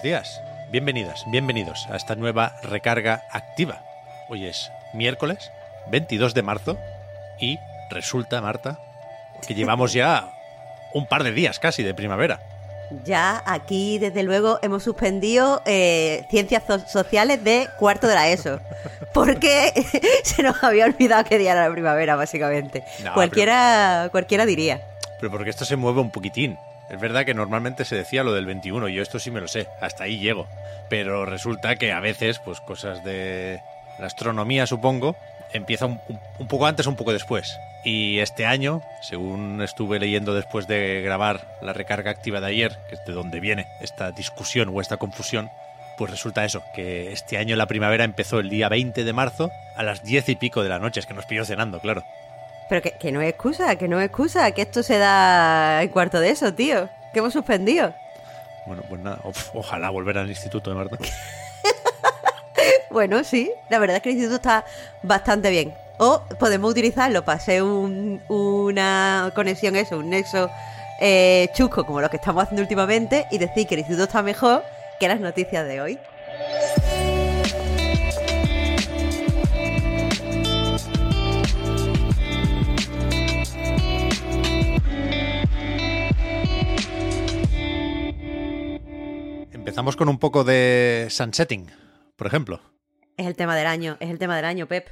Buenos días, bienvenidas, bienvenidos a esta nueva recarga activa. Hoy es miércoles 22 de marzo y resulta, Marta, que llevamos ya un par de días casi de primavera. Ya aquí, desde luego, hemos suspendido eh, ciencias so- sociales de cuarto de la ESO. Porque se nos había olvidado que día era la primavera, básicamente. No, cualquiera, cualquiera diría. Pero porque esto se mueve un poquitín. Es verdad que normalmente se decía lo del 21, yo esto sí me lo sé, hasta ahí llego. Pero resulta que a veces, pues cosas de la astronomía, supongo, empieza un, poco antes o un poco después. Y este año, según estuve leyendo después de grabar la recarga activa de ayer, que es de donde viene esta discusión o esta confusión, pues resulta eso, que este año la primavera empezó el día 20 de marzo a las 10 y pico de la noche, es que nos pilló cenando, claro. Pero que, que no es excusa, que no es excusa, que esto se da en cuarto de eso, tío. Que hemos suspendido. Bueno, pues nada, ojalá volver al instituto de Marta. Bueno, sí, la verdad es que el instituto está bastante bien. O podemos utilizarlo para hacer un- una conexión, eso, un nexo eh, chusco como lo que estamos haciendo últimamente y decir que el instituto está mejor que las noticias de hoy. Empezamos con un poco de sunsetting, por ejemplo. Es el tema del año, es el tema del año, Pep.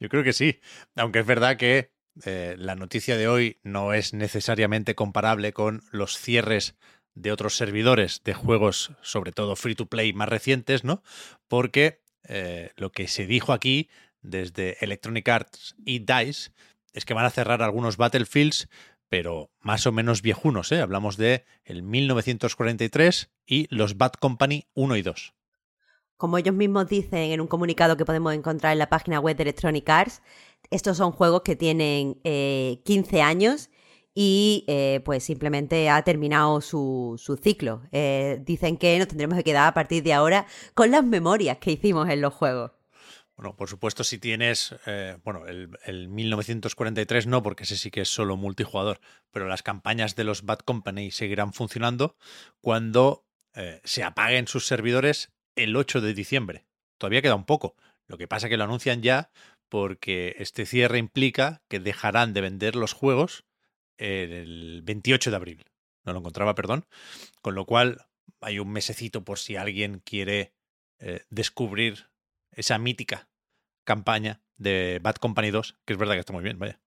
Yo creo que sí, aunque es verdad que eh, la noticia de hoy no es necesariamente comparable con los cierres de otros servidores de juegos, sobre todo free to play más recientes, ¿no? Porque eh, lo que se dijo aquí desde Electronic Arts y DICE es que van a cerrar algunos Battlefields, pero más o menos viejunos, ¿eh? Hablamos de el 1943 y los Bad Company 1 y 2. Como ellos mismos dicen en un comunicado que podemos encontrar en la página web de Electronic Arts, estos son juegos que tienen eh, 15 años y eh, pues simplemente ha terminado su, ciclo. Eh, dicen que nos tendremos que quedar a partir de ahora con las memorias que hicimos en los juegos. Bueno, por supuesto, si tienes, eh, bueno, el, el 1943 no, porque ese sí que es solo multijugador, pero las campañas de los Bad Company seguirán funcionando cuando eh, se apaguen sus servidores el 8 de diciembre. Todavía queda un poco. Lo que pasa es que lo anuncian ya porque este cierre implica que dejarán de vender los juegos el 28 de abril. No lo encontraba, perdón. Con lo cual hay un mesecito por si alguien quiere eh, descubrir esa mítica campaña de Bad Company 2, que es verdad que está muy bien, vaya.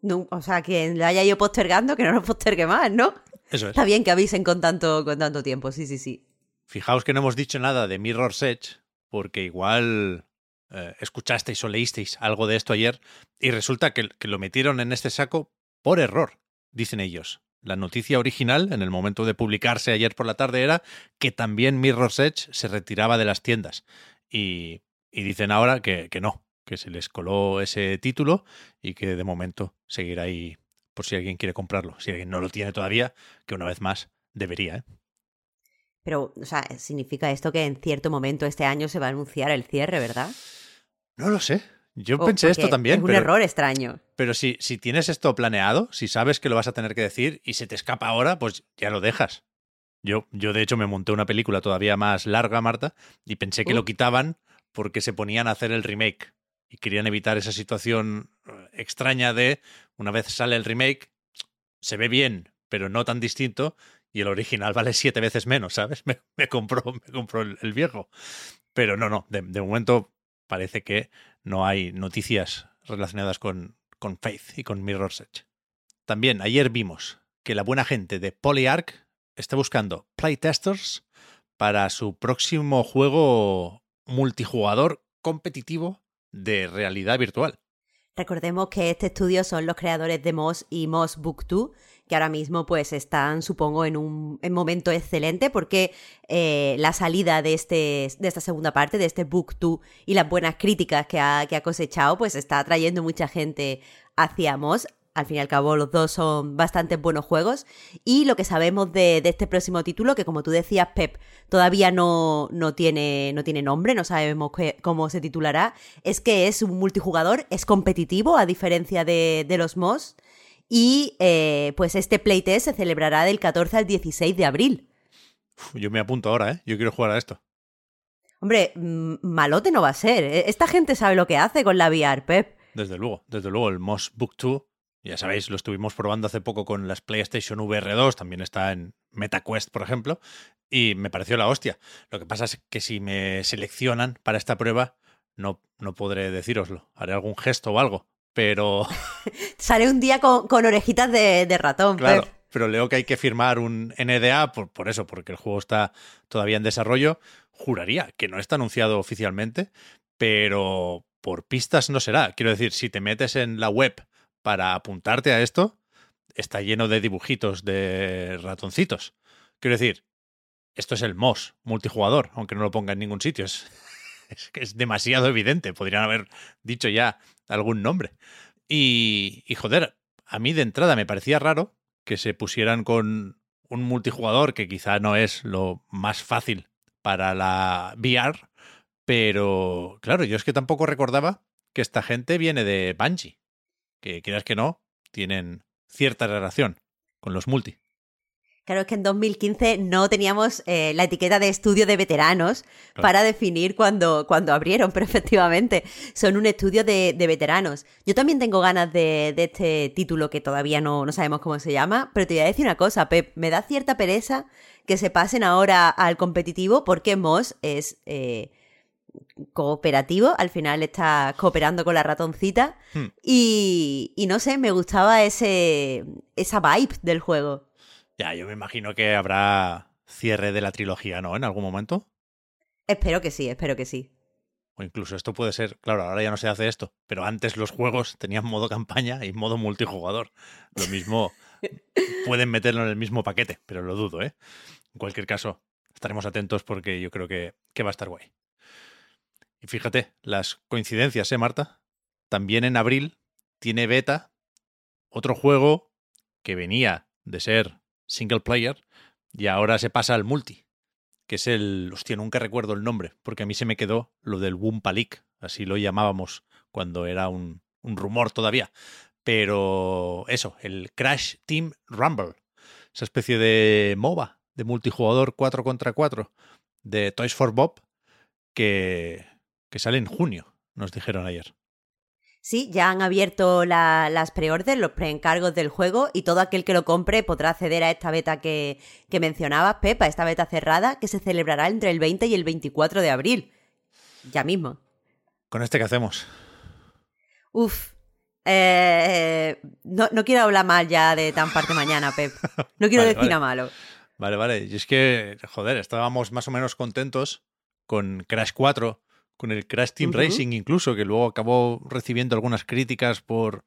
No, o sea, quien lo haya ido postergando, que no lo postergue más, ¿no? Eso es. Está bien que avisen con tanto, con tanto tiempo, sí, sí, sí. Fijaos que no hemos dicho nada de Mirror's Edge, porque igual eh, escuchasteis o leísteis algo de esto ayer, y resulta que, que lo metieron en este saco por error, dicen ellos. La noticia original, en el momento de publicarse ayer por la tarde, era que también Mirror's Edge se retiraba de las tiendas. Y, y dicen ahora que, que no, que se les coló ese título y que de momento seguirá ahí por si alguien quiere comprarlo. Si alguien no lo tiene todavía, que una vez más debería. ¿eh? Pero, o sea, significa esto que en cierto momento este año se va a anunciar el cierre, ¿verdad? No lo sé. Yo pensé esto también. Es un pero, error extraño. pero si, si tienes esto planeado, si sabes que lo vas a tener que decir y se te escapa ahora, pues ya lo dejas. Yo, yo de hecho, me monté una película todavía más larga, Marta, y pensé que Uh. lo quitaban porque se ponían a hacer el remake. Y querían evitar esa situación eh, extraña de, una vez sale el remake, se ve bien, pero no tan distinto, y el original vale siete veces menos, ¿sabes? Me, me compró, me compró el, el viejo. Pero no, no, de, de momento parece que no hay noticias relacionadas con, con Faith y con Mirror's Edge. También ayer vimos que la buena gente de Polyarch está buscando playtesters para su próximo juego multijugador competitivo de realidad virtual. Recordemos que este estudio son los creadores de Moss y Moss Book 2, que ahora mismo pues están, supongo, en un momento excelente porque eh, la salida de, este, de esta segunda parte, de este Book 2 y las buenas críticas que ha, que ha cosechado, pues está atrayendo mucha gente hacia Moss al fin y al cabo los dos son bastante buenos juegos. Y lo que sabemos de, este próximo título, que como tú decías, Pep, todavía no, no, tiene, no tiene nombre, no sabemos cómo se titulará, es que es un multijugador, es competitivo, a diferencia de, los MOS. Y eh, pues este playtest se celebrará del 14 al 16 de abril. yo me apunto ahora, ¿eh? Yo quiero jugar a esto. Hombre, mm, malote no va a ser. E, esta gente sabe lo que hace con la VR, Pep. Desde luego, desde luego, el Moss Book 2 ya sabéis, lo estuvimos probando hace poco con las PlayStation VR 2, también está en MetaQuest, por ejemplo, y me pareció la hostia. Lo que pasa es que si me seleccionan para esta prueba, no, no podré decíroslo. Haré algún gesto o algo, pero... Sale un día con, orejitas de, ratón. Claro, pero leo que hay que firmar un NDA por, por eso, porque el juego está todavía en desarrollo. Juraría que no está anunciado oficialmente, pero por pistas no será. Quiero decir, si te metes en la web para apuntarte a esto está lleno de dibujitos de ratoncitos. Quiero decir, esto es el MOS multijugador, aunque no lo ponga en ningún sitio. Es, es, es demasiado evidente. Podrían haber dicho ya algún nombre. Y, y joder, a mí de entrada me parecía raro que se pusieran con un multijugador que quizá no es lo más fácil para la VR, pero claro, yo es que tampoco recordaba que esta gente viene de Bungie que quieras que no, tienen cierta relación con los multi. Claro, es que en 2015 no teníamos eh, la etiqueta de estudio de veteranos para definir cuando, cuando abrieron, pero efectivamente son un estudio de, veteranos. Yo también tengo ganas de, este título que todavía no, no, sabemos cómo se llama, pero te voy a decir una cosa, Pep, me da cierta pereza que se pasen ahora al competitivo porque Moss es... Eh, cooperativo, al final está cooperando con la ratoncita hmm. y, y, no sé, me gustaba ese esa vibe del juego. Ya, yo me imagino que habrá cierre de la trilogía, ¿no? En algún momento. Espero que sí, espero que sí. O incluso esto puede ser, claro, ahora ya no se hace esto, pero antes los juegos tenían modo campaña y modo multijugador. Lo mismo pueden meterlo en el mismo paquete, pero lo dudo, ¿eh? En cualquier caso, estaremos atentos porque yo creo que, que va a estar guay. Y fíjate, las coincidencias, ¿eh, Marta? También en abril tiene beta otro juego que venía de ser single player y ahora se pasa al multi, que es el... Hostia, nunca recuerdo el nombre, porque a mí se me quedó lo del Wumpa League, así lo llamábamos cuando era un, un rumor todavía. Pero eso, el Crash Team Rumble, esa especie de MOBA, de multijugador 4 contra 4 de Toys for Bob, que, que sale en junio, nos dijeron ayer. Sí, ya han abierto las preórdenes, los preencargos del juego y todo aquel que lo compre podrá acceder a esta beta que, que mencionabas, Pepa, esta beta cerrada que se celebrará entre el 20 y el 24 de abril. Ya mismo. ¿Con este qué hacemos? Uf. Eh, no, quiero hablar mal ya de tan parte mañana, Pep. No quiero decir a malo. Vale, vale. Y es que, joder, estábamos más o menos contentos con Crash 4 con el Crash Team Racing incluso, que luego acabó recibiendo algunas críticas por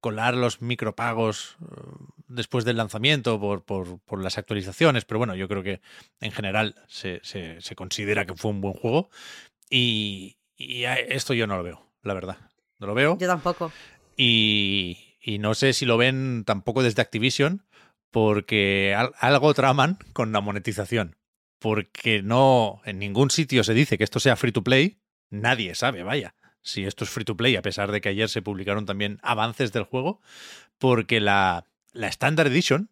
colar los micropagos eh, después del lanzamiento, por, por, las actualizaciones, pero bueno, yo creo que en general se, se, considera que fue un buen juego y, esto yo no lo veo, la verdad. No lo veo. Yo tampoco. Y, y no sé si lo ven tampoco desde Activision, porque algo traman con la monetización porque no en ningún sitio se dice que esto sea free to play, nadie sabe, vaya, si esto es free to play, a pesar de que ayer se publicaron también avances del juego, porque la, la Standard Edition,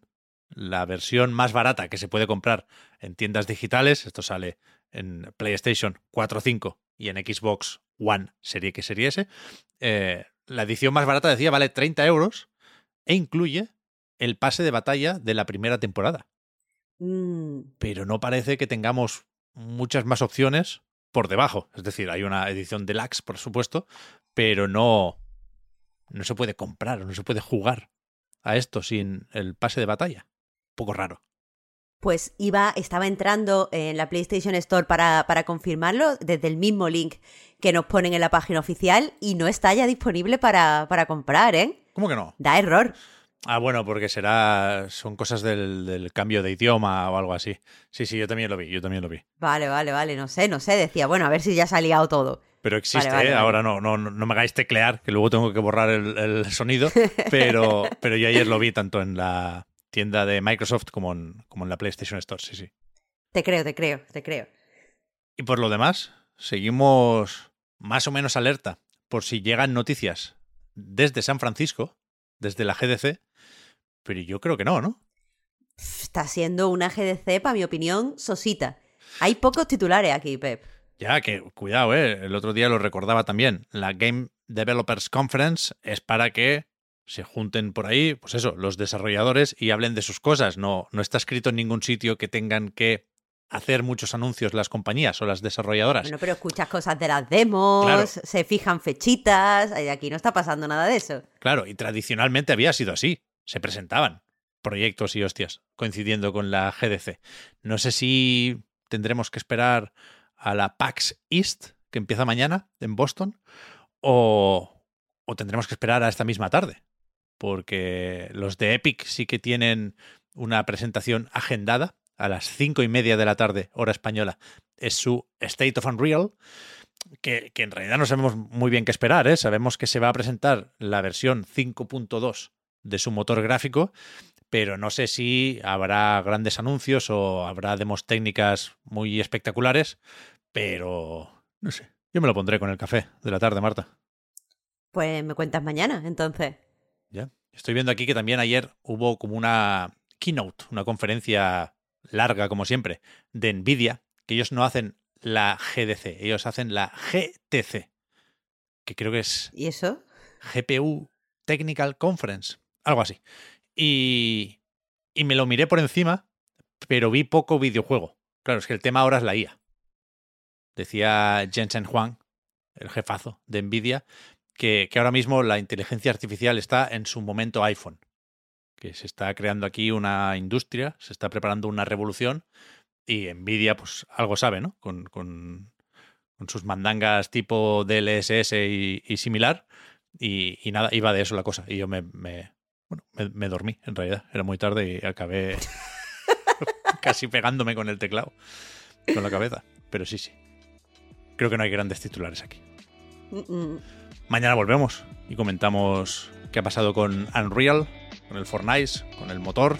la versión más barata que se puede comprar en tiendas digitales, esto sale en PlayStation 4 5 y en Xbox One Serie que Serie S, eh, la edición más barata decía vale 30 euros e incluye el pase de batalla de la primera temporada. Mm. Pero no parece que tengamos muchas más opciones por debajo. Es decir, hay una edición deluxe, por supuesto, pero no, no se puede comprar no se puede jugar a esto sin el pase de batalla. Un poco raro. Pues iba, estaba entrando en la PlayStation Store para, para confirmarlo desde el mismo link que nos ponen en la página oficial y no está ya disponible para, para comprar, ¿eh? ¿Cómo que no? Da error. Ah, bueno, porque será. Son cosas del, del, cambio de idioma o algo así. Sí, sí, yo también lo vi, yo también lo vi. Vale, vale, vale, no sé, no sé. Decía, bueno, a ver si ya se ha liado todo. Pero existe, vale, vale, ¿eh? ahora no, no, no me hagáis teclear, que luego tengo que borrar el, el sonido. Pero, pero yo ayer lo vi tanto en la tienda de Microsoft como en, como en la PlayStation Store, sí, sí. Te creo, te creo, te creo. Y por lo demás, seguimos más o menos alerta por si llegan noticias desde San Francisco, desde la GDC, pero yo creo que no, ¿no? Está siendo una GDC, para mi opinión, sosita. Hay pocos titulares aquí, Pep. Ya, que cuidado, ¿eh? El otro día lo recordaba también. La Game Developers Conference es para que se junten por ahí, pues eso, los desarrolladores y hablen de sus cosas. No, no está escrito en ningún sitio que tengan que hacer muchos anuncios las compañías o las desarrolladoras. Bueno, pero escuchas cosas de las demos, claro. se fijan fechitas, y aquí no está pasando nada de eso. Claro, y tradicionalmente había sido así. Se presentaban proyectos y hostias coincidiendo con la GDC. No sé si tendremos que esperar a la PAX East, que empieza mañana en Boston, o, o tendremos que esperar a esta misma tarde, porque los de Epic sí que tienen una presentación agendada a las cinco y media de la tarde, hora española, es su State of Unreal, que, que en realidad no sabemos muy bien qué esperar. ¿eh? Sabemos que se va a presentar la versión 5.2 de su motor gráfico, pero no sé si habrá grandes anuncios o habrá demos técnicas muy espectaculares, pero no sé. Yo me lo pondré con el café de la tarde, Marta. Pues me cuentas mañana, entonces. Ya. Estoy viendo aquí que también ayer hubo como una keynote, una conferencia larga, como siempre, de Nvidia, que ellos no hacen la GDC, ellos hacen la GTC, que creo que es... ¿Y eso? GPU Technical Conference, algo así. Y, y me lo miré por encima, pero vi poco videojuego. Claro, es que el tema ahora es la IA. Decía Jensen Huang, el jefazo de Nvidia, que, que ahora mismo la inteligencia artificial está en su momento iPhone que se está creando aquí una industria, se está preparando una revolución y Nvidia pues algo sabe, ¿no? Con, con, sus mandangas tipo DLSS y, similar y, y, nada, iba de eso la cosa y yo me, me, me, dormí en realidad, era muy tarde y acabé casi pegándome con el teclado, con la cabeza, pero sí, sí. Creo que no hay grandes titulares aquí. Mm -mm. Mañana volvemos y comentamos qué ha pasado con Unreal, con el Fortnite, con el motor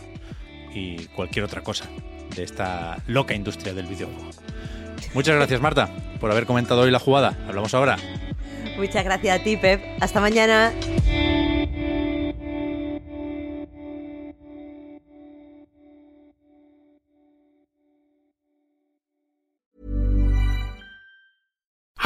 y cualquier otra cosa de esta loca industria del videojuego. Muchas gracias, Marta, por haber comentado hoy la jugada. Hablamos ahora. Muchas gracias a ti, Pep. Hasta mañana.